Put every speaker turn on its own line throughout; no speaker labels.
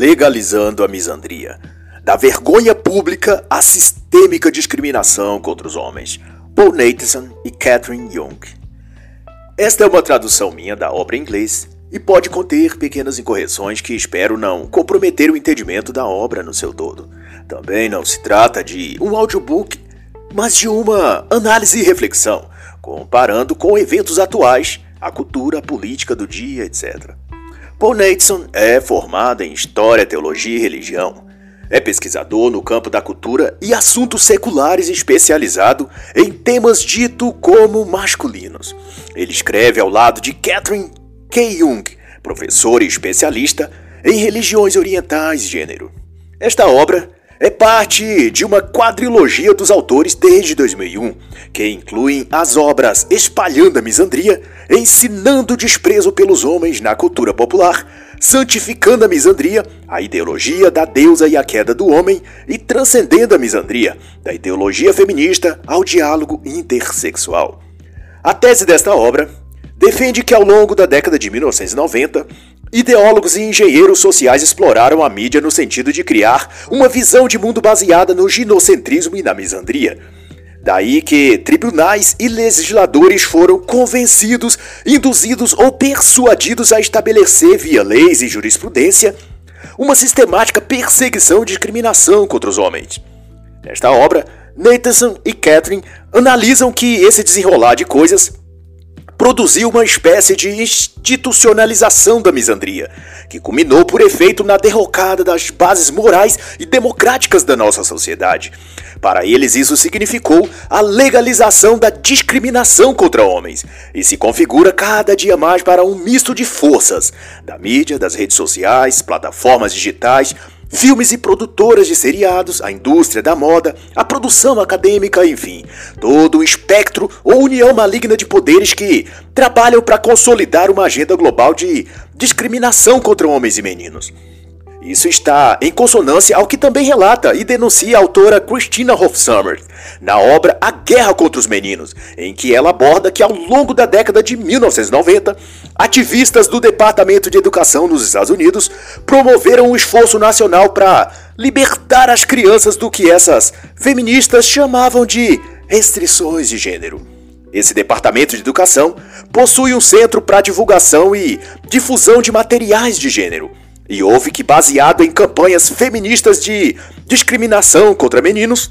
legalizando a misandria. Da vergonha pública à sistêmica discriminação contra os homens. Paul Nathan e Catherine Young. Esta é uma tradução minha da obra em inglês e pode conter pequenas incorreções que espero não comprometer o entendimento da obra no seu todo. Também não se trata de um audiobook, mas de uma análise e reflexão, comparando com eventos atuais, a cultura, a política do dia, etc. Paul Nathan é formado em História, Teologia e Religião. É pesquisador no campo da cultura e assuntos seculares especializado em temas dito como masculinos. Ele escreve ao lado de Catherine K. Jung, professor e especialista em religiões orientais e gênero. Esta obra é parte de uma quadrilogia dos autores desde 2001, que incluem as obras Espalhando a Misandria, Ensinando o Desprezo pelos Homens na Cultura Popular, Santificando a Misandria, a ideologia da deusa e a queda do homem, e Transcendendo a Misandria, da ideologia feminista ao diálogo intersexual. A tese desta obra defende que ao longo da década de 1990, Ideólogos e engenheiros sociais exploraram a mídia no sentido de criar uma visão de mundo baseada no ginocentrismo e na misandria. Daí que tribunais e legisladores foram convencidos, induzidos ou persuadidos a estabelecer, via leis e jurisprudência, uma sistemática perseguição e discriminação contra os homens. Nesta obra, Nathan e Catherine analisam que esse desenrolar de coisas produziu uma espécie de institucionalização da misandria, que culminou por efeito na derrocada das bases morais e democráticas da nossa sociedade. Para eles, isso significou a legalização da discriminação contra homens e se configura cada dia mais para um misto de forças da mídia, das redes sociais, plataformas digitais filmes e produtoras de seriados, a indústria da moda, a produção acadêmica, enfim, todo o espectro ou união maligna de poderes que trabalham para consolidar uma agenda global de discriminação contra homens e meninos. Isso está em consonância ao que também relata e denuncia a autora Christina Hofsummer na obra A Guerra contra os Meninos, em que ela aborda que ao longo da década de 1990, ativistas do Departamento de Educação nos Estados Unidos promoveram um esforço nacional para libertar as crianças do que essas feministas chamavam de restrições de gênero. Esse departamento de educação possui um centro para divulgação e difusão de materiais de gênero e houve que, baseado em campanhas feministas de discriminação contra meninos,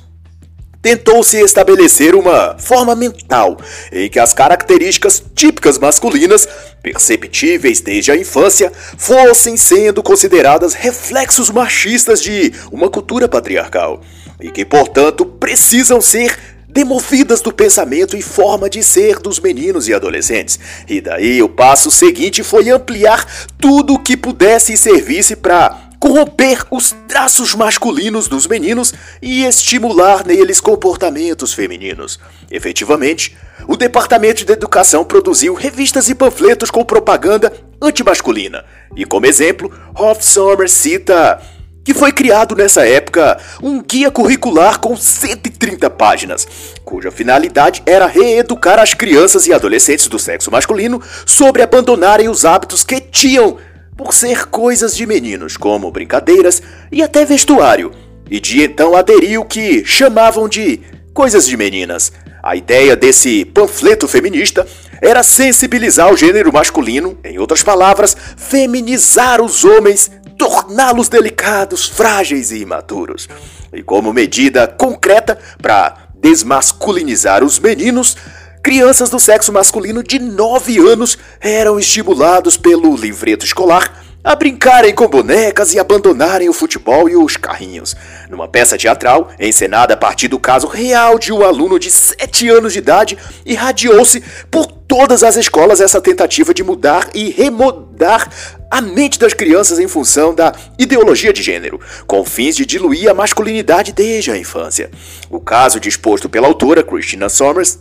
tentou-se estabelecer uma forma mental em que as características típicas masculinas, perceptíveis desde a infância, fossem sendo consideradas reflexos machistas de uma cultura patriarcal e que, portanto, precisam ser demovidas do pensamento e forma de ser dos meninos e adolescentes. E daí o passo seguinte foi ampliar tudo o que pudesse e servisse para corromper os traços masculinos dos meninos e estimular neles comportamentos femininos. Efetivamente, o Departamento de Educação produziu revistas e panfletos com propaganda antimasculina. E como exemplo, Hoff Sommer cita que foi criado nessa época um guia curricular com 130 páginas, cuja finalidade era reeducar as crianças e adolescentes do sexo masculino sobre abandonarem os hábitos que tinham por ser coisas de meninos, como brincadeiras e até vestuário, e de então aderir o que chamavam de coisas de meninas. A ideia desse panfleto feminista era sensibilizar o gênero masculino, em outras palavras, feminizar os homens torná-los delicados, frágeis e imaturos. E como medida concreta para desmasculinizar os meninos, crianças do sexo masculino de 9 anos eram estimulados pelo livreto escolar a brincarem com bonecas e abandonarem o futebol e os carrinhos. Numa peça teatral, encenada a partir do caso real de um aluno de 7 anos de idade, irradiou-se por todas as escolas essa tentativa de mudar e remodar a mente das crianças em função da ideologia de gênero, com fins de diluir a masculinidade desde a infância. O caso disposto pela autora Christina Somers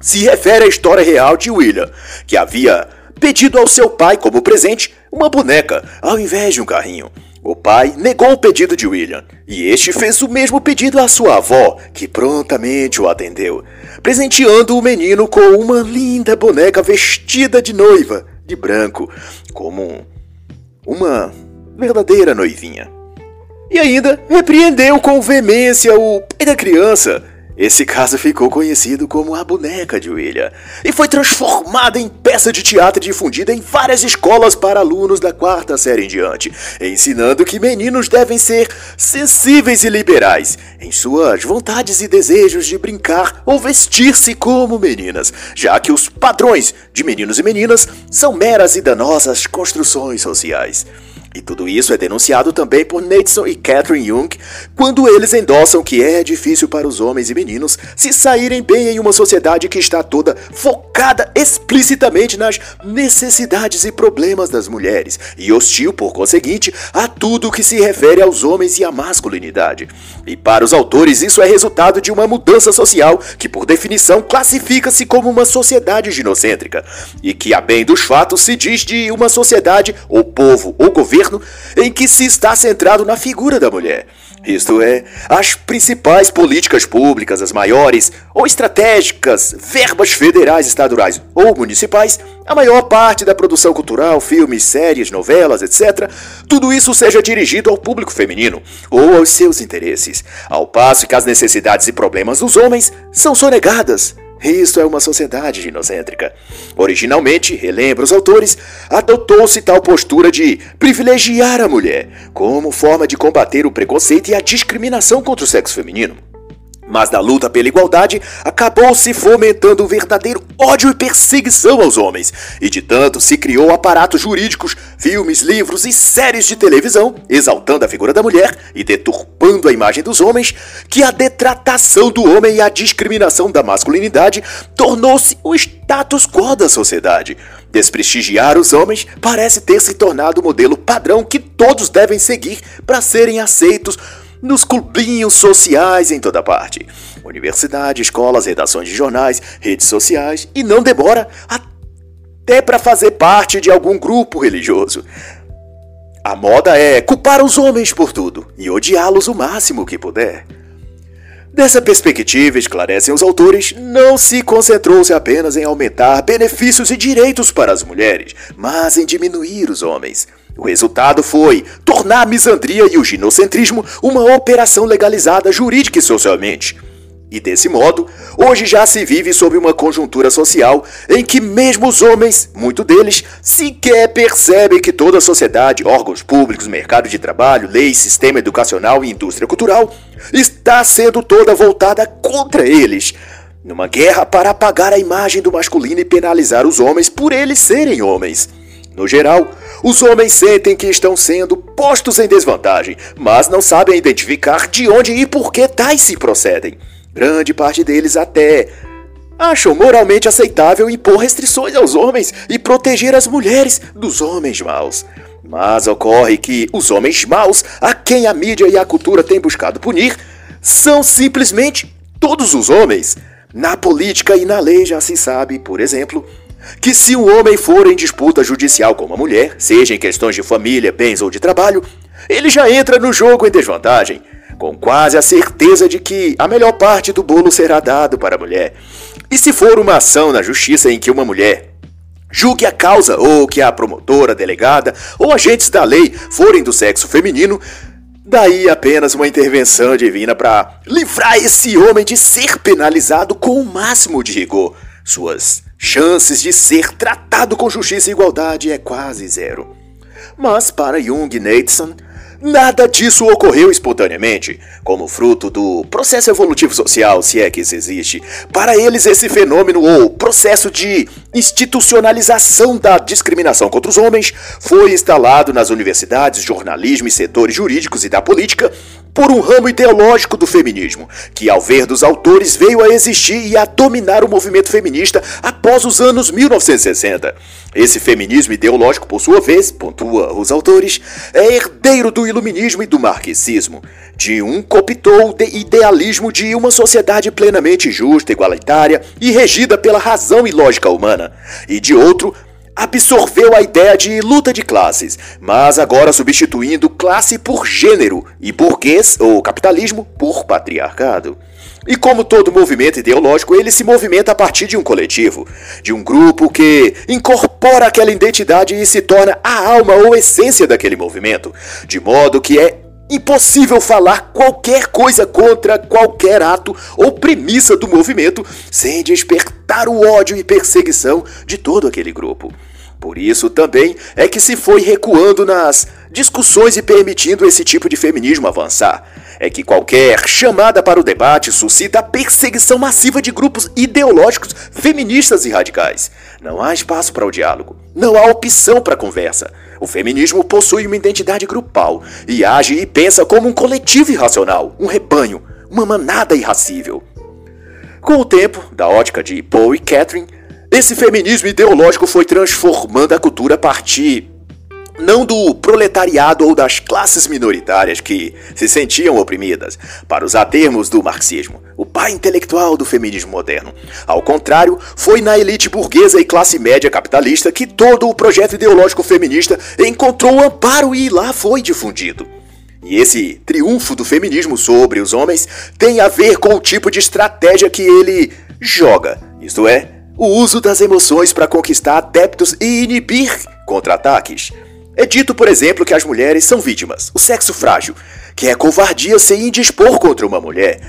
se refere à história real de William, que havia pedido ao seu pai como presente uma boneca, ao invés de um carrinho. O pai negou o pedido de William, e este fez o mesmo pedido à sua avó, que prontamente o atendeu, presenteando o menino com uma linda boneca vestida de noiva, de branco, como uma verdadeira noivinha. E ainda repreendeu com veemência o pai da criança esse caso ficou conhecido como a boneca de William e foi transformada em peça de teatro difundida em várias escolas para alunos da quarta série em diante, ensinando que meninos devem ser sensíveis e liberais em suas vontades e desejos de brincar ou vestir-se como meninas, já que os padrões de meninos e meninas são meras e danosas construções sociais. E tudo isso é denunciado também por Nathan e Catherine Jung quando eles endossam que é difícil para os homens e meninos se saírem bem em uma sociedade que está toda focada explicitamente nas necessidades e problemas das mulheres e hostil, por conseguinte, a tudo que se refere aos homens e à masculinidade. E para os autores, isso é resultado de uma mudança social que, por definição, classifica-se como uma sociedade ginocêntrica e que, a bem dos fatos, se diz de uma sociedade, ou povo, ou governo governo em que se está centrado na figura da mulher. Isto é, as principais políticas públicas, as maiores ou estratégicas, verbas federais, estaduais ou municipais, a maior parte da produção cultural, filmes, séries, novelas, etc., tudo isso seja dirigido ao público feminino ou aos seus interesses, ao passo que as necessidades e problemas dos homens são sonegadas isto é uma sociedade ginocêntrica. Originalmente, relembra os autores, adotou-se tal postura de privilegiar a mulher como forma de combater o preconceito e a discriminação contra o sexo feminino. Mas na luta pela igualdade, acabou se fomentando um verdadeiro ódio e perseguição aos homens, e de tanto se criou aparatos jurídicos, filmes, livros e séries de televisão, exaltando a figura da mulher e deturpando a imagem dos homens, que a detratação do homem e a discriminação da masculinidade tornou-se o status quo da sociedade. Desprestigiar os homens parece ter se tornado o modelo padrão que todos devem seguir para serem aceitos nos clubinhos sociais em toda parte. Universidade, escolas, redações de jornais, redes sociais e não demora até para fazer parte de algum grupo religioso. A moda é culpar os homens por tudo e odiá-los o máximo que puder. Dessa perspectiva, esclarecem os autores, não se concentrou-se apenas em aumentar benefícios e direitos para as mulheres, mas em diminuir os homens. O resultado foi tornar a misandria e o ginocentrismo uma operação legalizada jurídica e socialmente. E desse modo, hoje já se vive sob uma conjuntura social em que mesmo os homens, muito deles, sequer percebem que toda a sociedade, órgãos públicos, mercado de trabalho, leis, sistema educacional e indústria cultural está sendo toda voltada contra eles, numa guerra para apagar a imagem do masculino e penalizar os homens por eles serem homens. No geral, os homens sentem que estão sendo postos em desvantagem, mas não sabem identificar de onde e por que tais se procedem. Grande parte deles até acham moralmente aceitável impor restrições aos homens e proteger as mulheres dos homens maus. Mas ocorre que os homens maus, a quem a mídia e a cultura têm buscado punir, são simplesmente todos os homens. Na política e na lei já se sabe, por exemplo, que se um homem for em disputa judicial com uma mulher, seja em questões de família, bens ou de trabalho, ele já entra no jogo em desvantagem, com quase a certeza de que a melhor parte do bolo será dado para a mulher. E se for uma ação na justiça em que uma mulher julgue a causa ou que a promotora, delegada ou agentes da lei forem do sexo feminino, daí apenas uma intervenção divina para livrar esse homem de ser penalizado com o máximo de rigor. Suas chances de ser tratado com justiça e igualdade é quase zero. Mas para Jung e Nathan, nada disso ocorreu espontaneamente, como fruto do processo evolutivo social, se é que isso existe. Para eles, esse fenômeno ou processo de institucionalização da discriminação contra os homens foi instalado nas universidades, jornalismo e setores jurídicos e da política por um ramo ideológico do feminismo, que, ao ver dos autores, veio a existir e a dominar o movimento feminista após os anos 1960. Esse feminismo ideológico, por sua vez, pontua os autores, é herdeiro do iluminismo e do marxismo. De um cooptou o idealismo de uma sociedade plenamente justa, igualitária e regida pela razão e lógica humana, e de outro, absorveu a ideia de luta de classes, mas agora substituindo classe por gênero e burguês ou capitalismo por patriarcado. E como todo movimento ideológico, ele se movimenta a partir de um coletivo, de um grupo que incorpora aquela identidade e se torna a alma ou essência daquele movimento, de modo que é impossível falar qualquer coisa contra qualquer ato ou premissa do movimento sem despertar o ódio e perseguição de todo aquele grupo. Por isso também é que se foi recuando nas discussões e permitindo esse tipo de feminismo avançar é que qualquer chamada para o debate suscita a perseguição massiva de grupos ideológicos feministas e radicais. Não há espaço para o diálogo, não há opção para a conversa. O feminismo possui uma identidade grupal e age e pensa como um coletivo irracional, um rebanho, uma manada irracível. Com o tempo, da ótica de Paul e Catherine, esse feminismo ideológico foi transformando a cultura a partir não do proletariado ou das classes minoritárias que se sentiam oprimidas, para usar termos do marxismo, o pai intelectual do feminismo moderno. Ao contrário, foi na elite burguesa e classe média capitalista que todo o projeto ideológico feminista encontrou amparo e lá foi difundido. E esse triunfo do feminismo sobre os homens tem a ver com o tipo de estratégia que ele joga, isto é, o uso das emoções para conquistar adeptos e inibir contra-ataques. É dito, por exemplo, que as mulheres são vítimas, o sexo frágil, que é covardia se indispor contra uma mulher.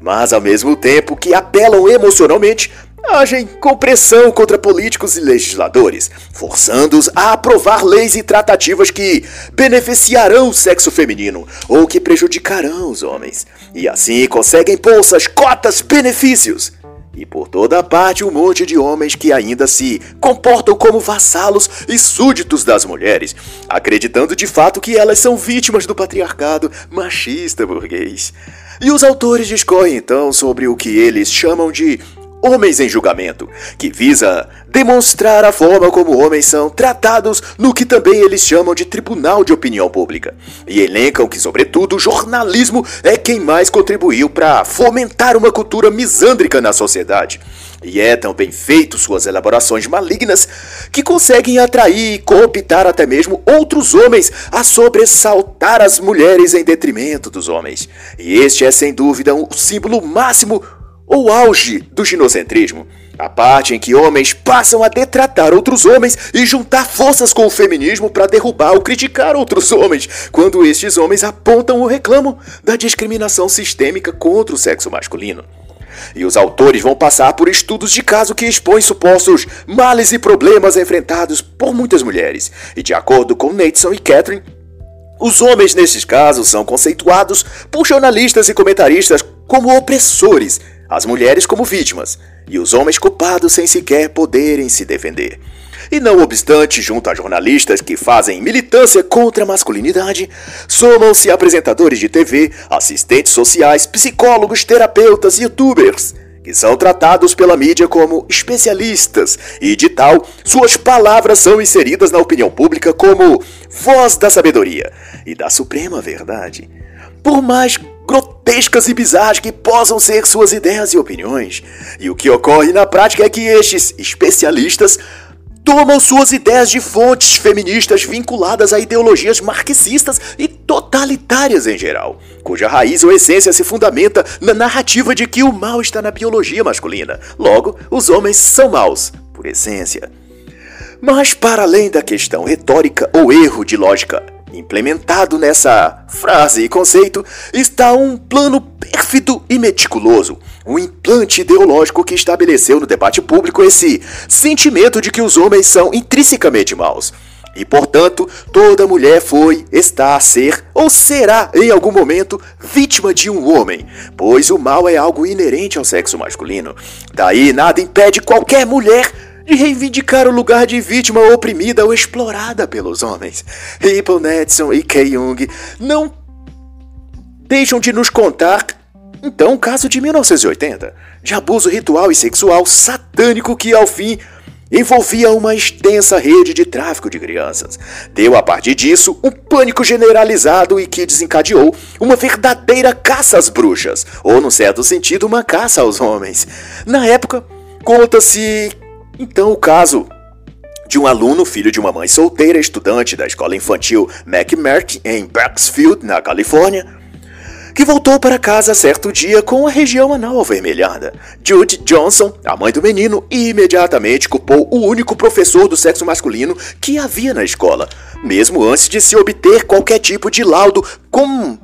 Mas ao mesmo tempo que apelam emocionalmente, agem com pressão contra políticos e legisladores, forçando-os a aprovar leis e tratativas que beneficiarão o sexo feminino ou que prejudicarão os homens. E assim conseguem bolsas, cotas, benefícios. E por toda parte um monte de homens que ainda se comportam como vassalos e súditos das mulheres, acreditando de fato que elas são vítimas do patriarcado machista burguês. E os autores discorrem então sobre o que eles chamam de Homens em Julgamento, que visa demonstrar a forma como homens são tratados no que também eles chamam de Tribunal de Opinião Pública. E elencam que, sobretudo, o jornalismo é quem mais contribuiu para fomentar uma cultura misândrica na sociedade. E é tão bem feito suas elaborações malignas que conseguem atrair e cooptar até mesmo outros homens a sobressaltar as mulheres em detrimento dos homens. E este é sem dúvida o símbolo máximo o auge do ginocentrismo, a parte em que homens passam a detratar outros homens e juntar forças com o feminismo para derrubar ou criticar outros homens, quando estes homens apontam ou reclamam da discriminação sistêmica contra o sexo masculino. E os autores vão passar por estudos de caso que expõem supostos males e problemas enfrentados por muitas mulheres. E de acordo com Nathan e Catherine, os homens nesses casos são conceituados por jornalistas e comentaristas como opressores as mulheres como vítimas e os homens culpados sem sequer poderem se defender. E não obstante, junto a jornalistas que fazem militância contra a masculinidade, somam-se apresentadores de TV, assistentes sociais, psicólogos, terapeutas e youtubers, que são tratados pela mídia como especialistas e, de tal, suas palavras são inseridas na opinião pública como voz da sabedoria e da suprema verdade. Por mais grotescas e bizarras que possam ser suas ideias e opiniões. E o que ocorre na prática é que estes especialistas tomam suas ideias de fontes feministas vinculadas a ideologias marxistas e totalitárias em geral, cuja raiz ou essência se fundamenta na narrativa de que o mal está na biologia masculina. Logo, os homens são maus, por essência. Mas para além da questão retórica ou erro de lógica Implementado nessa frase e conceito está um plano pérfido e meticuloso, um implante ideológico que estabeleceu no debate público esse sentimento de que os homens são intrinsecamente maus. E, portanto, toda mulher foi, está a ser ou será em algum momento vítima de um homem, pois o mal é algo inerente ao sexo masculino. Daí nada impede qualquer mulher de reivindicar o lugar de vítima oprimida ou explorada pelos homens. Ripple, Netson e Kay Jung não deixam de nos contar então o caso de 1980, de abuso ritual e sexual satânico que ao fim envolvia uma extensa rede de tráfico de crianças. Deu a partir disso um pânico generalizado e que desencadeou uma verdadeira caça às bruxas, ou, num certo sentido, uma caça aos homens. Na época, conta-se então, o caso de um aluno, filho de uma mãe solteira, estudante da escola infantil McMurtry, em Bakersfield, na Califórnia, que voltou para casa certo dia com a região anal avermelhada. Jude Johnson, a mãe do menino, imediatamente culpou o único professor do sexo masculino que havia na escola, mesmo antes de se obter qualquer tipo de laudo com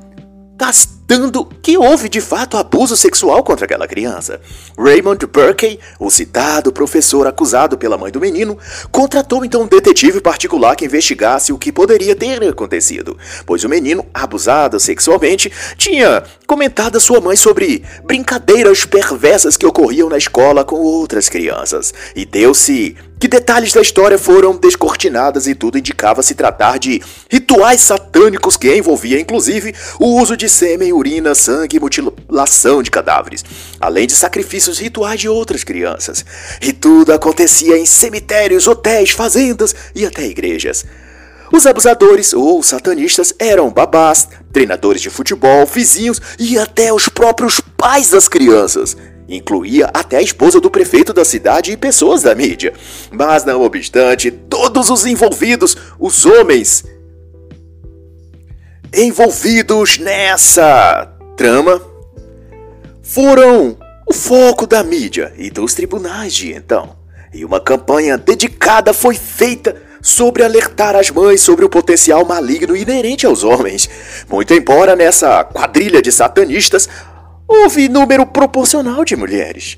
testando que houve de fato abuso sexual contra aquela criança. Raymond Burkey, o citado professor acusado pela mãe do menino, contratou então um detetive particular que investigasse o que poderia ter acontecido, pois o menino, abusado sexualmente, tinha comentado a sua mãe sobre brincadeiras perversas que ocorriam na escola com outras crianças, e deu-se que detalhes da história foram descortinadas e tudo indicava se tratar de rituais satânicos que envolvia inclusive o uso de sêmen, urina, sangue e mutilação de cadáveres, além de sacrifícios rituais de outras crianças. E tudo acontecia em cemitérios, hotéis, fazendas e até igrejas. Os abusadores ou satanistas eram babás, treinadores de futebol, vizinhos e até os próprios pais das crianças. Incluía até a esposa do prefeito da cidade e pessoas da mídia. Mas não obstante, todos os envolvidos, os homens envolvidos nessa trama, foram o foco da mídia e dos tribunais de então. E uma campanha dedicada foi feita sobre alertar as mães sobre o potencial maligno inerente aos homens. Muito embora nessa quadrilha de satanistas houve número proporcional de mulheres.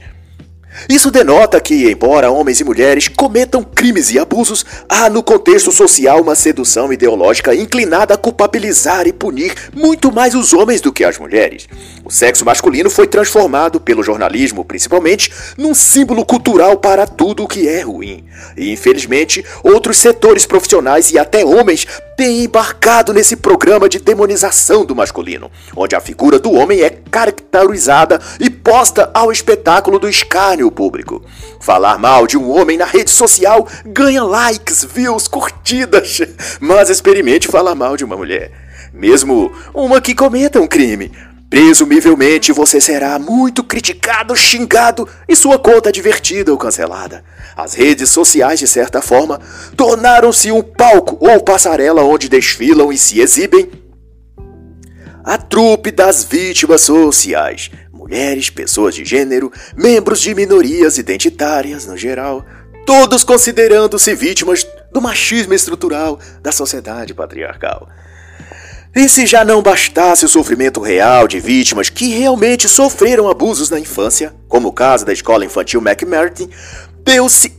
Isso denota que, embora homens e mulheres cometam crimes e abusos, há no contexto social uma sedução ideológica inclinada a culpabilizar e punir muito mais os homens do que as mulheres. O sexo masculino foi transformado, pelo jornalismo principalmente, num símbolo cultural para tudo o que é ruim. E infelizmente, outros setores profissionais e até homens têm embarcado nesse programa de demonização do masculino, onde a figura do homem é caracterizada e posta ao espetáculo do escárnio público. Falar mal de um homem na rede social ganha likes, views, curtidas, mas experimente falar mal de uma mulher. Mesmo uma que cometa um crime, Presumivelmente você será muito criticado, xingado e sua conta divertida ou cancelada. As redes sociais, de certa forma, tornaram-se um palco ou passarela onde desfilam e se exibem a trupe das vítimas sociais, mulheres, pessoas de gênero, membros de minorias identitárias no geral, todos considerando-se vítimas do machismo estrutural da sociedade patriarcal. E se já não bastasse o sofrimento real de vítimas que realmente sofreram abusos na infância, como o caso da escola infantil McMartin, deu-se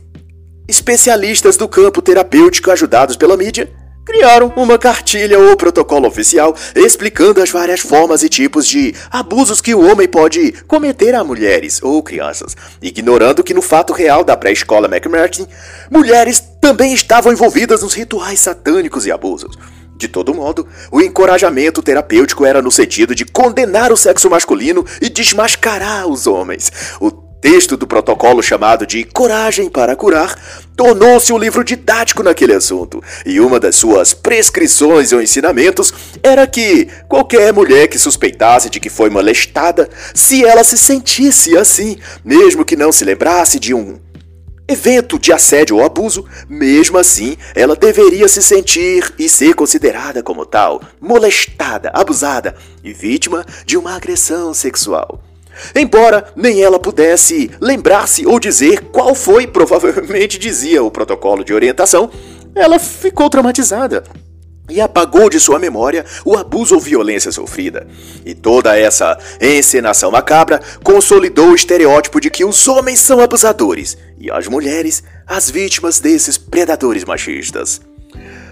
especialistas do campo terapêutico ajudados pela mídia criaram uma cartilha ou protocolo oficial explicando as várias formas e tipos de abusos que o homem pode cometer a mulheres ou crianças, ignorando que no fato real da pré-escola McMartin, mulheres também estavam envolvidas nos rituais satânicos e abusos. De todo modo, o encorajamento terapêutico era no sentido de condenar o sexo masculino e desmascarar os homens. O texto do protocolo chamado de Coragem para Curar tornou-se um livro didático naquele assunto, e uma das suas prescrições ou ensinamentos era que qualquer mulher que suspeitasse de que foi molestada, se ela se sentisse assim, mesmo que não se lembrasse de um evento de assédio ou abuso, mesmo assim, ela deveria se sentir e ser considerada como tal, molestada, abusada e vítima de uma agressão sexual. Embora nem ela pudesse lembrar-se ou dizer qual foi, provavelmente dizia o protocolo de orientação, ela ficou traumatizada e apagou de sua memória o abuso ou violência sofrida. E toda essa encenação macabra consolidou o estereótipo de que os homens são abusadores e as mulheres as vítimas desses predadores machistas.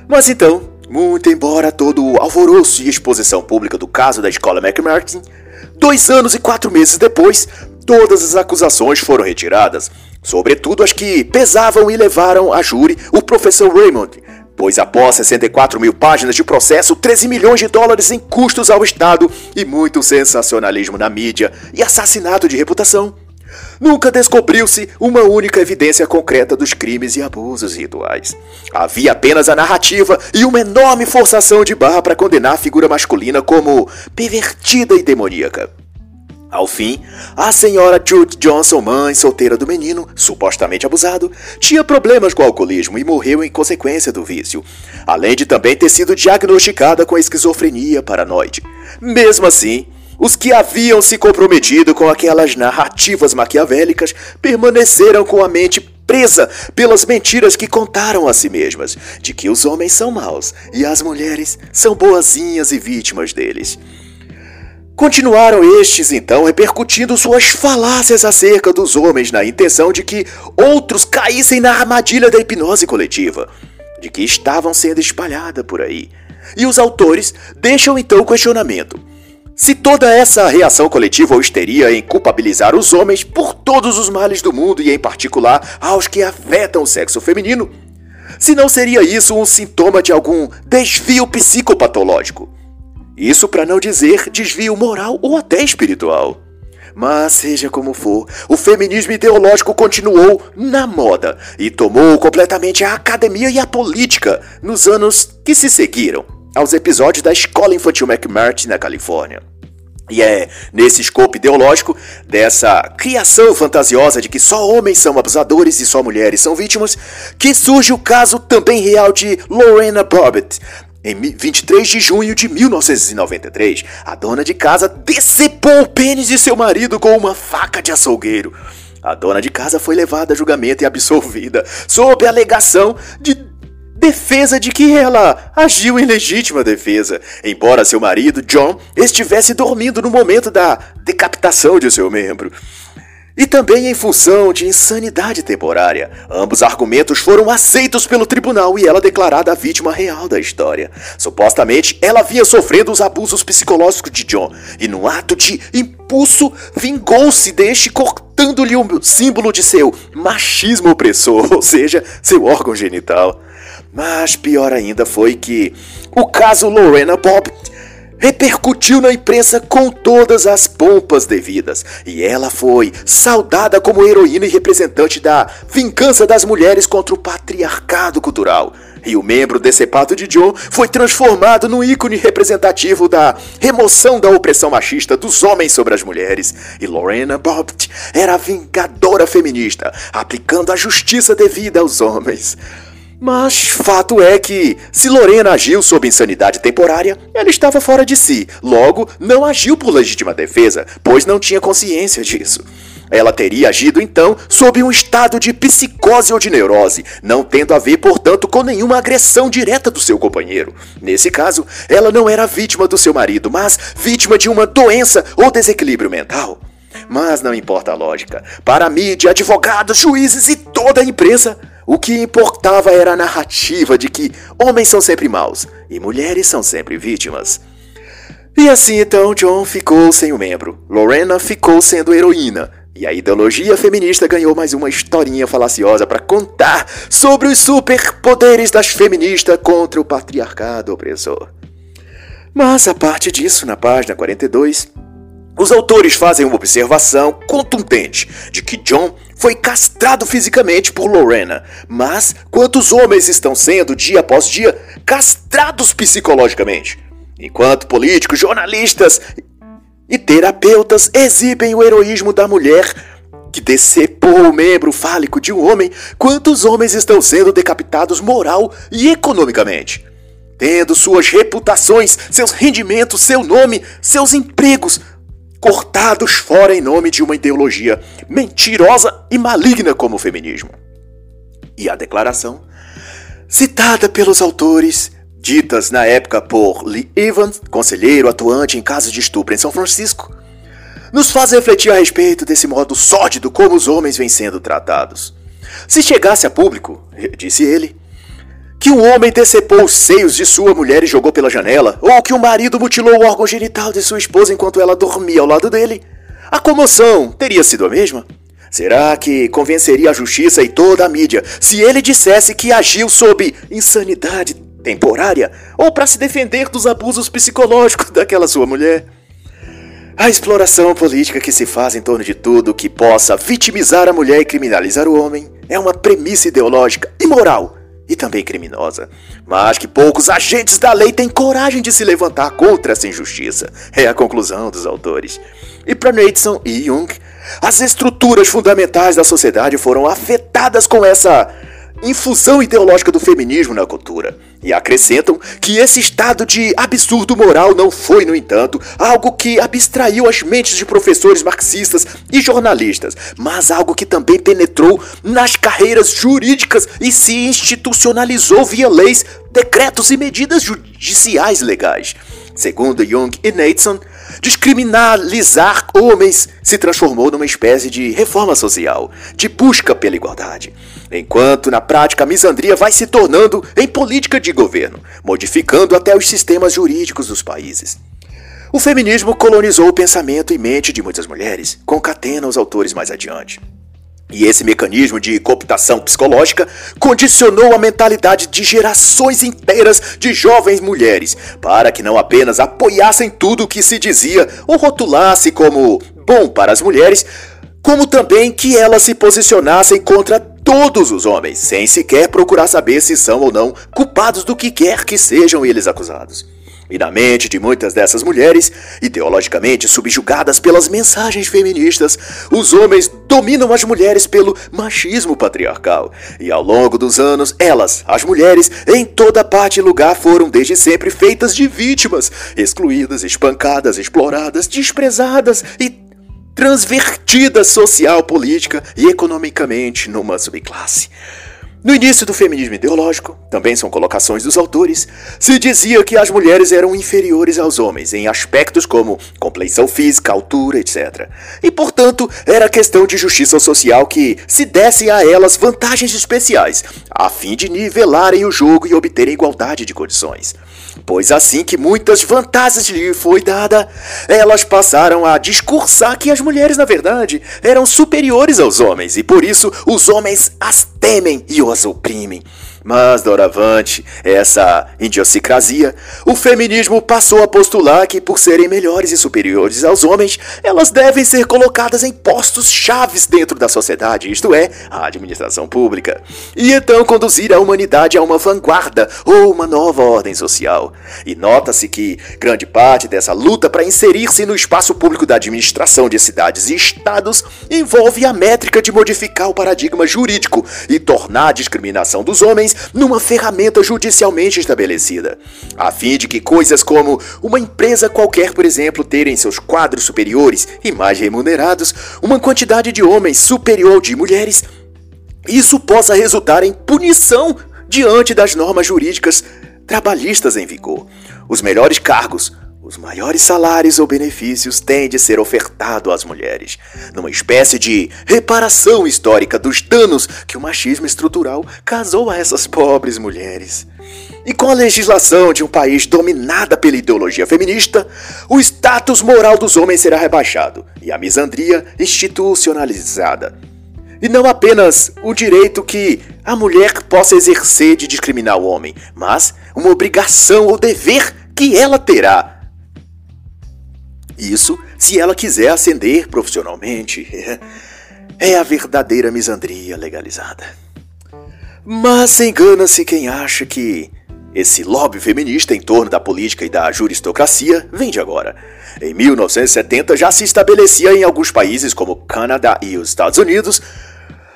Mas então, muito embora todo o alvoroço e exposição pública do caso da escola McMartin, dois anos e quatro meses depois, todas as acusações foram retiradas, sobretudo as que pesavam e levaram a júri o professor Raymond, pois após 64 mil páginas de processo, 13 milhões de dólares em custos ao Estado e muito sensacionalismo na mídia e assassinato de reputação, nunca descobriu-se uma única evidência concreta dos crimes e abusos rituais. Havia apenas a narrativa e uma enorme forçação de barra para condenar a figura masculina como pervertida e demoníaca. Ao fim, a senhora Jude Johnson, mãe solteira do menino, supostamente abusado, tinha problemas com o alcoolismo e morreu em consequência do vício, além de também ter sido diagnosticada com esquizofrenia paranoide. Mesmo assim, os que haviam se comprometido com aquelas narrativas maquiavélicas permaneceram com a mente presa pelas mentiras que contaram a si mesmas, de que os homens são maus e as mulheres são boazinhas e vítimas deles. Continuaram estes, então, repercutindo suas falácias acerca dos homens na intenção de que outros caíssem na armadilha da hipnose coletiva, de que estavam sendo espalhada por aí. E os autores deixam então o questionamento: se toda essa reação coletiva ou histeria em culpabilizar os homens por todos os males do mundo e, em particular, aos que afetam o sexo feminino, se não seria isso um sintoma de algum desvio psicopatológico? Isso para não dizer desvio moral ou até espiritual. Mas seja como for, o feminismo ideológico continuou na moda e tomou completamente a academia e a política nos anos que se seguiram aos episódios da Escola Infantil McMurtry na Califórnia. E é nesse escopo ideológico dessa criação fantasiosa de que só homens são abusadores e só mulheres são vítimas que surge o caso também real de Lorena Bobbitt. Em 23 de junho de 1993, a dona de casa decepou o pênis de seu marido com uma faca de açougueiro. A dona de casa foi levada a julgamento e absolvida, sob a alegação de defesa de que ela agiu em legítima defesa, embora seu marido, John, estivesse dormindo no momento da decapitação de seu membro. E também em função de insanidade temporária. Ambos argumentos foram aceitos pelo tribunal e ela declarada a vítima real da história. Supostamente, ela vinha sofrendo os abusos psicológicos de John e, num ato de impulso, vingou-se deste cortando-lhe o símbolo de seu machismo opressor, ou seja, seu órgão genital. Mas pior ainda foi que o caso Lorena Bob repercutiu na imprensa com todas as pompas devidas, e ela foi saudada como heroína e representante da vingança das mulheres contra o patriarcado cultural. E o membro decepado de Joe foi transformado no ícone representativo da remoção da opressão machista dos homens sobre as mulheres. E Lorena Bobbitt era a vingadora feminista, aplicando a justiça devida aos homens. Mas fato é que, se Lorena agiu sob insanidade temporária, ela estava fora de si, logo, não agiu por legítima defesa, pois não tinha consciência disso. Ela teria agido então sob um estado de psicose ou de neurose, não tendo a ver, portanto, com nenhuma agressão direta do seu companheiro. Nesse caso, ela não era vítima do seu marido, mas vítima de uma doença ou desequilíbrio mental. Mas não importa a lógica. Para a mídia, advogados, juízes e toda a imprensa, o que importava era a narrativa de que homens são sempre maus e mulheres são sempre vítimas. E assim então John ficou sem o membro, Lorena ficou sendo heroína, e a ideologia feminista ganhou mais uma historinha falaciosa para contar sobre os superpoderes das feministas contra o patriarcado opressor. Mas a parte disso, na página 42, os autores fazem uma observação contundente de que John foi castrado fisicamente por Lorena, mas quantos homens estão sendo, dia após dia, castrados psicologicamente? Enquanto políticos, jornalistas e terapeutas exibem o heroísmo da mulher que decepou o membro fálico de um homem, quantos homens estão sendo decapitados moral e economicamente? Tendo suas reputações, seus rendimentos, seu nome, seus empregos cortados fora em nome de uma ideologia mentirosa e maligna como o feminismo. E a declaração, citada pelos autores, ditas na época por Lee Evans, conselheiro atuante em casos de estupro em São Francisco, nos faz refletir a respeito desse modo sórdido como os homens vêm sendo tratados. Se chegasse a público, disse ele, que um homem decepou os seios de sua mulher e jogou pela janela, ou que o um marido mutilou o órgão genital de sua esposa enquanto ela dormia ao lado dele, a comoção teria sido a mesma? Será que convenceria a justiça e toda a mídia se ele dissesse que agiu sob insanidade temporária ou para se defender dos abusos psicológicos daquela sua mulher? A exploração política que se faz em torno de tudo que possa vitimizar a mulher e criminalizar o homem é uma premissa ideológica e moral e também criminosa, mas que poucos agentes da lei têm coragem de se levantar contra essa injustiça, é a conclusão dos autores. E para Nathan e Jung, as estruturas fundamentais da sociedade foram afetadas com essa infusão ideológica do feminismo na cultura. E acrescentam que esse estado de absurdo moral não foi, no entanto, algo que abstraiu as mentes de professores marxistas e jornalistas, mas algo que também penetrou nas carreiras jurídicas e se institucionalizou via leis, decretos e medidas judiciais legais. Segundo Jung e Nathan, descriminalizar homens se transformou numa espécie de reforma social, de busca pela igualdade. Enquanto na prática a misandria vai se tornando em política de governo, modificando até os sistemas jurídicos dos países. O feminismo colonizou o pensamento e mente de muitas mulheres, concatena os autores mais adiante. E esse mecanismo de cooptação psicológica condicionou a mentalidade de gerações inteiras de jovens mulheres para que não apenas apoiassem tudo o que se dizia ou rotulasse como bom para as mulheres, como também que elas se posicionassem contra todos os homens, sem sequer procurar saber se são ou não culpados do que quer que sejam eles acusados. E na mente de muitas dessas mulheres, ideologicamente subjugadas pelas mensagens feministas, os homens dominam as mulheres pelo machismo patriarcal. E ao longo dos anos, elas, as mulheres, em toda parte e lugar foram desde sempre feitas de vítimas, excluídas, espancadas, exploradas, desprezadas e transvertidas social, política e economicamente numa subclasse. No início do feminismo ideológico, também são colocações dos autores, se dizia que as mulheres eram inferiores aos homens em aspectos como compleição física, altura, etc. E, portanto, era questão de justiça social que se dessem a elas vantagens especiais, a fim de nivelarem o jogo e obterem igualdade de condições. Pois assim que muitas vantagens lhe foi dada, elas passaram a discursar que as mulheres, na verdade, eram superiores aos homens e por isso os homens as temem e os oprimem. Mas, doravante, essa idiosincrasia, o feminismo passou a postular que, por serem melhores e superiores aos homens, elas devem ser colocadas em postos chaves dentro da sociedade, isto é, a administração pública, e então conduzir a humanidade a uma vanguarda ou uma nova ordem social. E nota-se que grande parte dessa luta para inserir-se no espaço público da administração de cidades e estados envolve a métrica de modificar o paradigma jurídico e tornar a discriminação dos homens numa ferramenta judicialmente estabelecida, a fim de que coisas como uma empresa qualquer, por exemplo, terem seus quadros superiores e mais remunerados, uma quantidade de homens superior de mulheres, isso possa resultar em punição diante das normas jurídicas trabalhistas em vigor. Os melhores cargos, os maiores salários ou benefícios têm de ser ofertado às mulheres, numa espécie de reparação histórica dos danos que o machismo estrutural causou a essas pobres mulheres. E com a legislação de um país dominada pela ideologia feminista, o status moral dos homens será rebaixado e a misandria institucionalizada. E não apenas o direito que a mulher possa exercer de discriminar o homem, mas uma obrigação ou dever que ela terá isso se ela quiser ascender profissionalmente. É a verdadeira misandria legalizada. Mas engana-se quem acha que esse lobby feminista em torno da política e da juristocracia vem de agora. Em 1970 já se estabelecia em alguns países como Canadá e os Estados Unidos,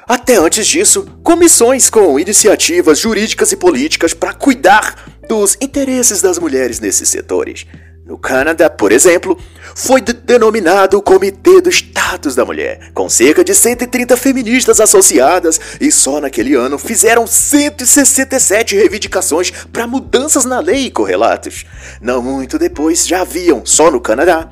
até antes disso, comissões com iniciativas jurídicas e políticas para cuidar dos interesses das mulheres nesses setores. No Canadá, por exemplo, foi denominado o Comitê do Status da Mulher, com cerca de 130 feministas associadas, e só naquele ano fizeram 167 reivindicações para mudanças na lei e correlatos. Não muito depois, já haviam, só no Canadá,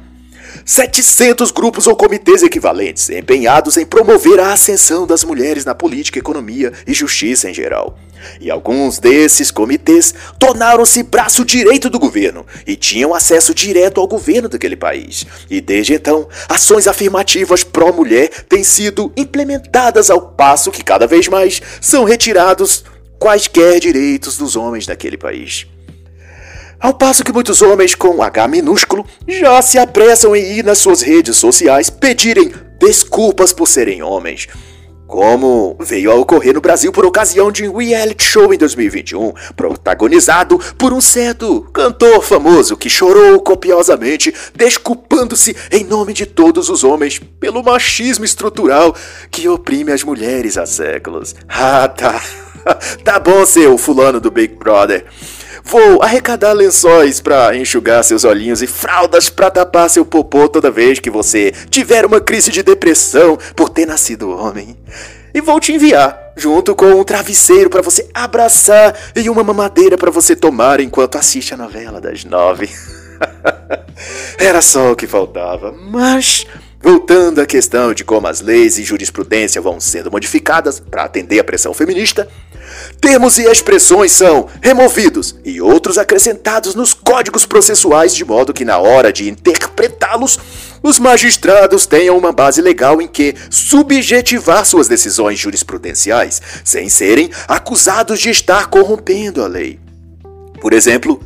700 grupos ou comitês equivalentes empenhados em promover a ascensão das mulheres na política, economia e justiça em geral. E alguns desses comitês tornaram-se braço direito do governo e tinham acesso direto ao governo daquele país. E desde então, ações afirmativas pró-mulher têm sido implementadas ao passo que cada vez mais são retirados quaisquer direitos dos homens daquele país. Ao passo que muitos homens com H minúsculo já se apressam em ir nas suas redes sociais pedirem desculpas por serem homens. Como veio a ocorrer no Brasil por ocasião de um reality show em 2021, protagonizado por um certo cantor famoso que chorou copiosamente, desculpando-se em nome de todos os homens pelo machismo estrutural que oprime as mulheres há séculos. Ah, tá. tá bom, seu fulano do Big Brother. Vou arrecadar lençóis para enxugar seus olhinhos e fraldas para tapar seu popô toda vez que você tiver uma crise de depressão por ter nascido homem. E vou te enviar, junto com um travesseiro para você abraçar e uma mamadeira para você tomar enquanto assiste a novela das nove. Era só o que faltava, mas Voltando à questão de como as leis e jurisprudência vão sendo modificadas para atender a pressão feminista, termos e expressões são removidos e outros acrescentados nos códigos processuais de modo que na hora de interpretá-los, os magistrados tenham uma base legal em que subjetivar suas decisões jurisprudenciais, sem serem acusados de estar corrompendo a lei. Por exemplo,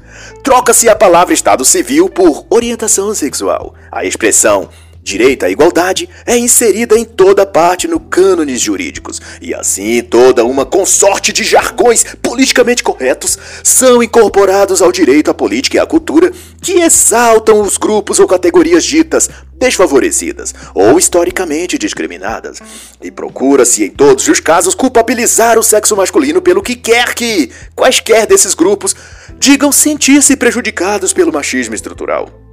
troca-se a palavra Estado Civil por orientação sexual. A expressão Direito à igualdade é inserida em toda parte no cânones jurídicos, e assim toda uma consorte de jargões politicamente corretos são incorporados ao direito à política e à cultura que exaltam os grupos ou categorias ditas desfavorecidas ou historicamente discriminadas, e procura-se em todos os casos culpabilizar o sexo masculino pelo que quer que quaisquer desses grupos digam sentir-se prejudicados pelo machismo estrutural.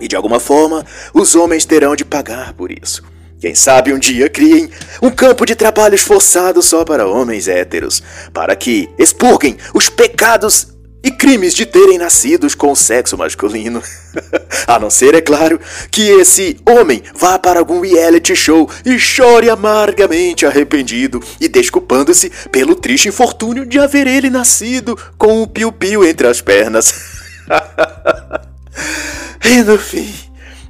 E de alguma forma, os homens terão de pagar por isso. Quem sabe um dia criem um campo de trabalho esforçado só para homens héteros, para que expurguem os pecados e crimes de terem nascidos com o sexo masculino. A não ser, é claro, que esse homem vá para algum reality show e chore amargamente arrependido e desculpando-se pelo triste infortúnio de haver ele nascido com um piu-piu entre as pernas. E no fim,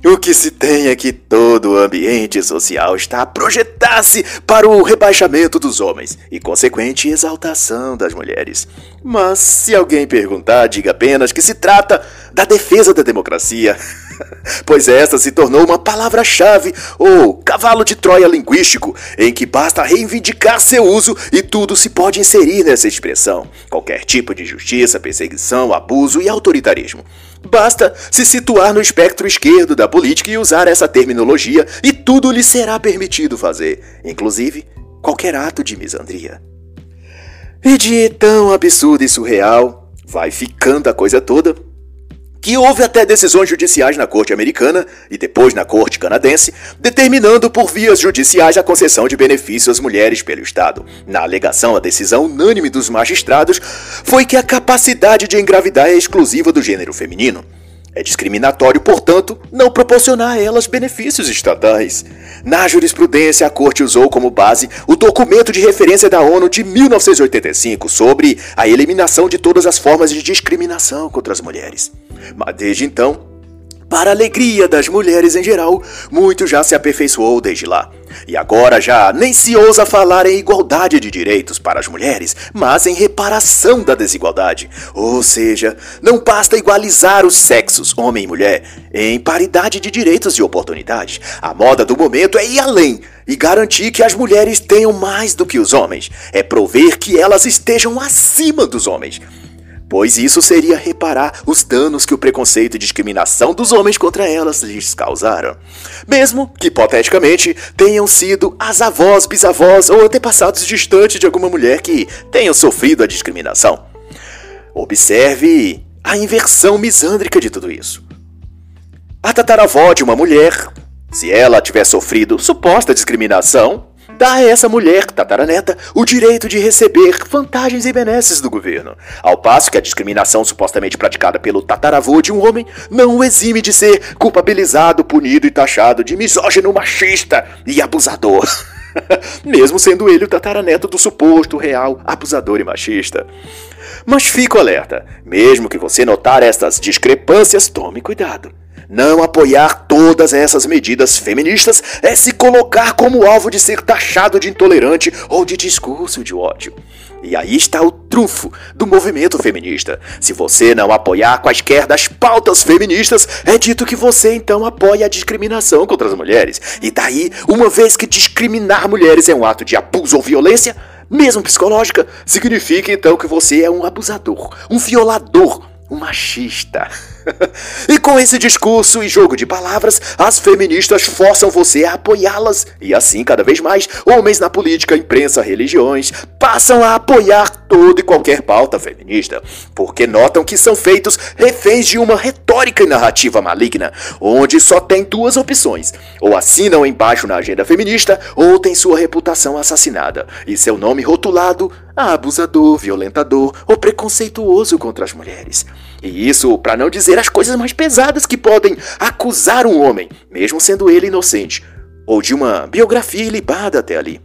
o que se tem é que todo o ambiente social está a projetar-se para o rebaixamento dos homens e consequente exaltação das mulheres. Mas se alguém perguntar, diga apenas que se trata da defesa da democracia. pois esta se tornou uma palavra-chave ou cavalo de Troia linguístico, em que basta reivindicar seu uso e tudo se pode inserir nessa expressão. Qualquer tipo de justiça, perseguição, abuso e autoritarismo. Basta se situar no espectro esquerdo da política e usar essa terminologia e tudo lhe será permitido fazer, inclusive qualquer ato de misandria. E de tão absurdo e surreal vai ficando a coisa toda que houve até decisões judiciais na corte americana e depois na corte canadense, determinando por vias judiciais a concessão de benefícios às mulheres pelo Estado. Na alegação, a decisão unânime dos magistrados foi que a capacidade de engravidar é exclusiva do gênero feminino. É discriminatório, portanto, não proporcionar a elas benefícios estatais. Na jurisprudência, a Corte usou como base o documento de referência da ONU de 1985 sobre a eliminação de todas as formas de discriminação contra as mulheres. Mas desde então, para a alegria das mulheres em geral, muito já se aperfeiçoou desde lá. E agora já nem se ousa falar em igualdade de direitos para as mulheres, mas em reparação da desigualdade. Ou seja, não basta igualizar os sexos, homem e mulher, em paridade de direitos e oportunidades. A moda do momento é ir além e garantir que as mulheres tenham mais do que os homens. É prover que elas estejam acima dos homens pois isso seria reparar os danos que o preconceito e discriminação dos homens contra elas lhes causaram. Mesmo que, hipoteticamente, tenham sido as avós, bisavós ou antepassados distantes de alguma mulher que tenham sofrido a discriminação. Observe a inversão misândrica de tudo isso. A tataravó de uma mulher, se ela tiver sofrido suposta discriminação, dá a essa mulher, tataraneta, o direito de receber vantagens e benesses do governo, ao passo que a discriminação supostamente praticada pelo tataravô de um homem não o exime de ser culpabilizado, punido e taxado de misógino machista e abusador. Mesmo sendo ele o tataraneto do suposto real abusador e machista. Mas fico alerta, mesmo que você notar estas discrepâncias, tome cuidado. Não apoiar todas essas medidas feministas é se colocar como alvo de ser taxado de intolerante ou de discurso de ódio. E aí está o trunfo do movimento feminista. Se você não apoiar quaisquer das pautas feministas, é dito que você então apoia a discriminação contra as mulheres. E daí, uma vez que discriminar mulheres é um ato de abuso ou violência, mesmo psicológica, significa então que você é um abusador, um violador, um machista. e com esse discurso e jogo de palavras, as feministas forçam você a apoiá-las, e assim, cada vez mais, homens na política, imprensa, religiões passam a apoiar toda e qualquer pauta feminista, porque notam que são feitos reféns de uma retórica e narrativa maligna, onde só tem duas opções: ou assinam embaixo na agenda feminista, ou tem sua reputação assassinada. E seu nome rotulado a abusador, violentador ou preconceituoso contra as mulheres. E isso para não dizer as coisas mais pesadas que podem acusar um homem, mesmo sendo ele inocente, ou de uma biografia ilibada até ali.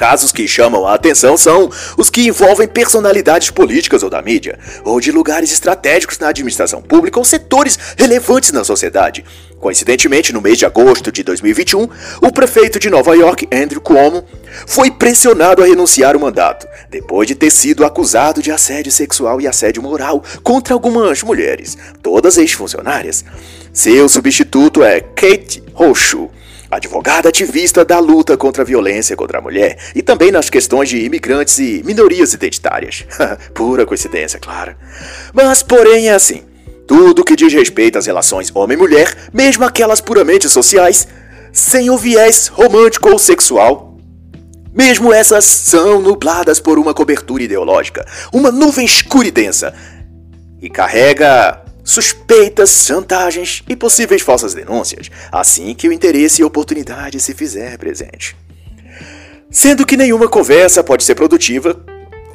Casos que chamam a atenção são os que envolvem personalidades políticas ou da mídia, ou de lugares estratégicos na administração pública ou setores relevantes na sociedade. Coincidentemente, no mês de agosto de 2021, o prefeito de Nova York, Andrew Cuomo, foi pressionado a renunciar ao mandato, depois de ter sido acusado de assédio sexual e assédio moral contra algumas mulheres, todas ex-funcionárias. Seu substituto é Kate Rochu advogada ativista da luta contra a violência contra a mulher e também nas questões de imigrantes e minorias identitárias. Pura coincidência, claro. Mas, porém, é assim. Tudo que diz respeito às relações homem-mulher, mesmo aquelas puramente sociais, sem o viés romântico ou sexual, mesmo essas são nubladas por uma cobertura ideológica, uma nuvem escura e densa, e carrega suspeitas, chantagens e possíveis falsas denúncias, assim que o interesse e oportunidade se fizer presente. Sendo que nenhuma conversa pode ser produtiva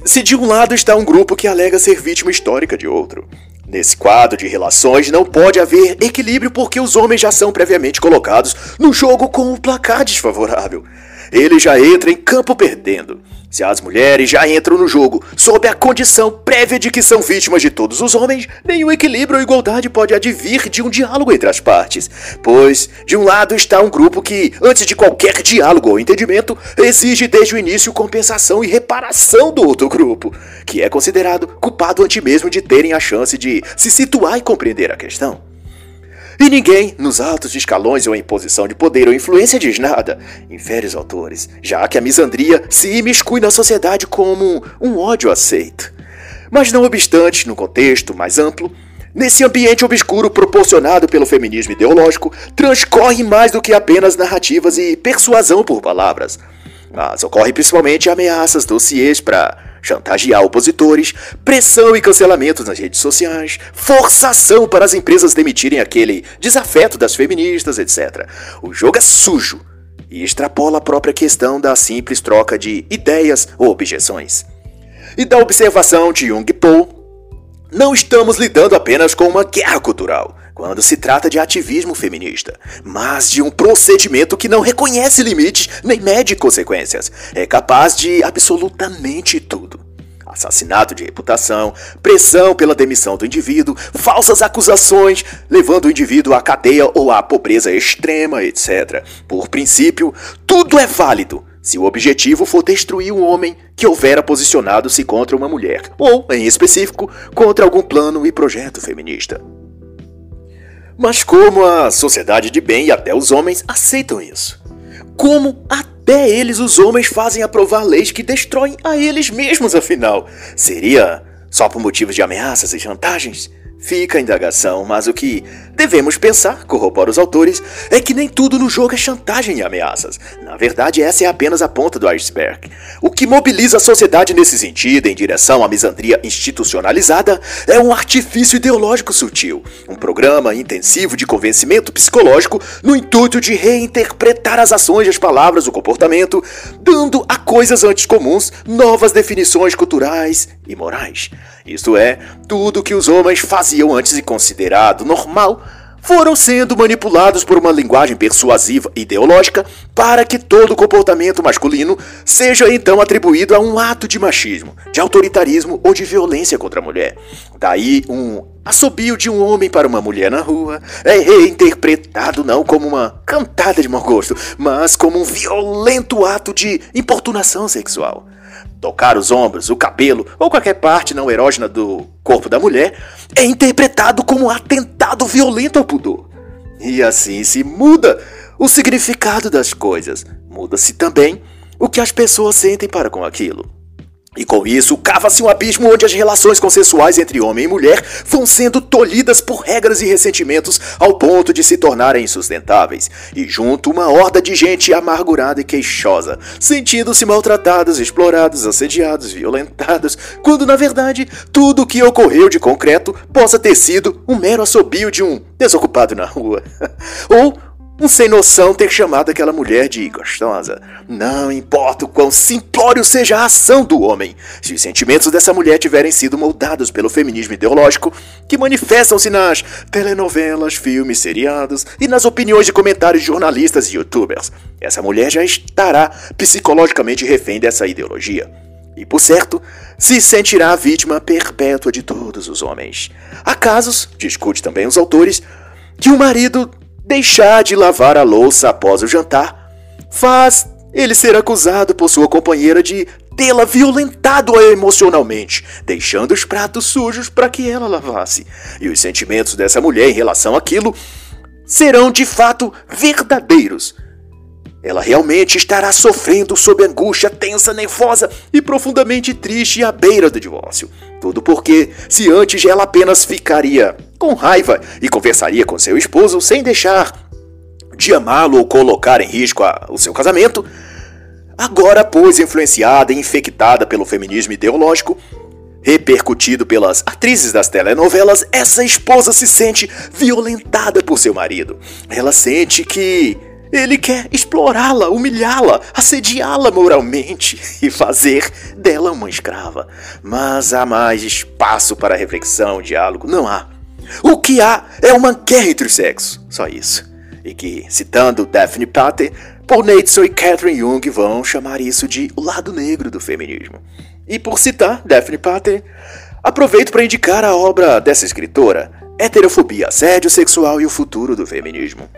se de um lado está um grupo que alega ser vítima histórica de outro. Nesse quadro de relações não pode haver equilíbrio porque os homens já são previamente colocados no jogo com o placar desfavorável. Ele já entra em campo perdendo. Se as mulheres já entram no jogo sob a condição prévia de que são vítimas de todos os homens, nenhum equilíbrio ou igualdade pode advir de um diálogo entre as partes. Pois, de um lado está um grupo que, antes de qualquer diálogo ou entendimento, exige desde o início compensação e reparação do outro grupo, que é considerado culpado antes mesmo de terem a chance de se situar e compreender a questão. E ninguém, nos altos escalões ou em posição de poder ou influência, diz nada, infere os autores, já que a misandria se imiscui na sociedade como um ódio aceito. Mas não obstante, no contexto mais amplo, Nesse ambiente obscuro proporcionado pelo feminismo ideológico, transcorre mais do que apenas narrativas e persuasão por palavras. Mas ocorre principalmente ameaças, dossiês para chantagear opositores, pressão e cancelamentos nas redes sociais, forçação para as empresas demitirem aquele desafeto das feministas, etc. O jogo é sujo e extrapola a própria questão da simples troca de ideias ou objeções. E da observação de Jung Po, não estamos lidando apenas com uma guerra cultural quando se trata de ativismo feminista, mas de um procedimento que não reconhece limites nem mede consequências. É capaz de absolutamente tudo. Assassinato de reputação, pressão pela demissão do indivíduo, falsas acusações, levando o indivíduo à cadeia ou à pobreza extrema, etc. Por princípio, tudo é válido se o objetivo for destruir um homem que houvera posicionado-se contra uma mulher, ou, em específico, contra algum plano e projeto feminista. Mas como a sociedade de bem e até os homens aceitam isso? Como até eles, os homens, fazem aprovar leis que destroem a eles mesmos, afinal? Seria só por motivos de ameaças e chantagens? Fica a indagação, mas o que devemos pensar, corrobora os autores, é que nem tudo no jogo é chantagem e ameaças. Na verdade, essa é apenas a ponta do iceberg. O que mobiliza a sociedade nesse sentido, em direção à misandria institucionalizada, é um artifício ideológico sutil, um programa intensivo de convencimento psicológico no intuito de reinterpretar as ações, as palavras, o comportamento, dando a coisas antes comuns novas definições culturais e morais. Isto é, tudo que os homens faziam antes e considerado normal foram sendo manipulados por uma linguagem persuasiva ideológica para que todo comportamento masculino seja então atribuído a um ato de machismo, de autoritarismo ou de violência contra a mulher. Daí, um assobio de um homem para uma mulher na rua é reinterpretado não como uma cantada de mau gosto, mas como um violento ato de importunação sexual. Tocar os ombros, o cabelo ou qualquer parte não erógena do corpo da mulher é interpretado como um atentado violento ao pudor. E assim se muda o significado das coisas, muda-se também o que as pessoas sentem para com aquilo. E com isso, cava-se um abismo onde as relações consensuais entre homem e mulher vão sendo tolhidas por regras e ressentimentos ao ponto de se tornarem insustentáveis. E junto uma horda de gente amargurada e queixosa, sentindo-se maltratados, explorados, assediados, violentados, quando na verdade tudo o que ocorreu de concreto possa ter sido um mero assobio de um desocupado na rua. Ou um sem noção ter chamado aquela mulher de gostosa. Não importa o quão simplório seja a ação do homem, se os sentimentos dessa mulher tiverem sido moldados pelo feminismo ideológico, que manifestam-se nas telenovelas, filmes, seriados e nas opiniões de comentários de jornalistas e youtubers, essa mulher já estará psicologicamente refém dessa ideologia. E por certo, se sentirá a vítima perpétua de todos os homens. Há casos, discute também os autores, que o marido deixar de lavar a louça após o jantar faz ele ser acusado por sua companheira de tê-la violentado emocionalmente, deixando os pratos sujos para que ela lavasse. E os sentimentos dessa mulher em relação àquilo serão de fato verdadeiros. Ela realmente estará sofrendo sob angústia tensa, nervosa e profundamente triste à beira do divórcio. Tudo porque, se antes ela apenas ficaria com raiva e conversaria com seu esposo sem deixar de amá-lo ou colocar em risco a, o seu casamento, agora, pois influenciada e infectada pelo feminismo ideológico, repercutido pelas atrizes das telenovelas, essa esposa se sente violentada por seu marido. Ela sente que ele quer explorá-la, humilhá-la, assediá-la moralmente e fazer dela uma escrava. Mas há mais espaço para reflexão, diálogo? Não há. O que há é uma guerra entre os sexos, só isso. E que, citando Daphne Pater, Paul Nateson e Catherine Jung vão chamar isso de o lado negro do feminismo. E por citar Daphne Pater, aproveito para indicar a obra dessa escritora, Heterofobia, Assédio Sexual e o Futuro do Feminismo.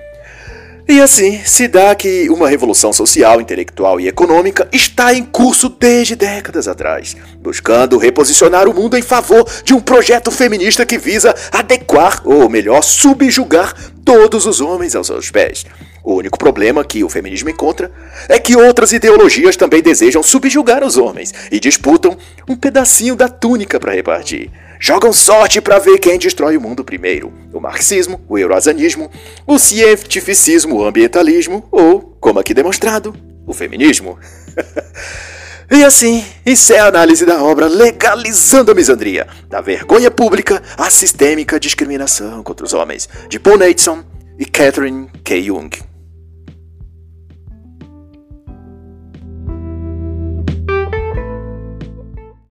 E assim se dá que uma revolução social, intelectual e econômica está em curso desde décadas atrás, buscando reposicionar o mundo em favor de um projeto feminista que visa adequar, ou melhor, subjugar todos os homens aos seus pés. O único problema que o feminismo encontra é que outras ideologias também desejam subjugar os homens e disputam um pedacinho da túnica para repartir. Jogam sorte para ver quem destrói o mundo primeiro: o marxismo, o eurasianismo, o cientificismo, o ambientalismo ou, como aqui demonstrado, o feminismo. E assim, encerra a análise da obra Legalizando a Misandria, da vergonha pública à sistêmica discriminação contra os homens, de Paul Nateson e Catherine K. Jung.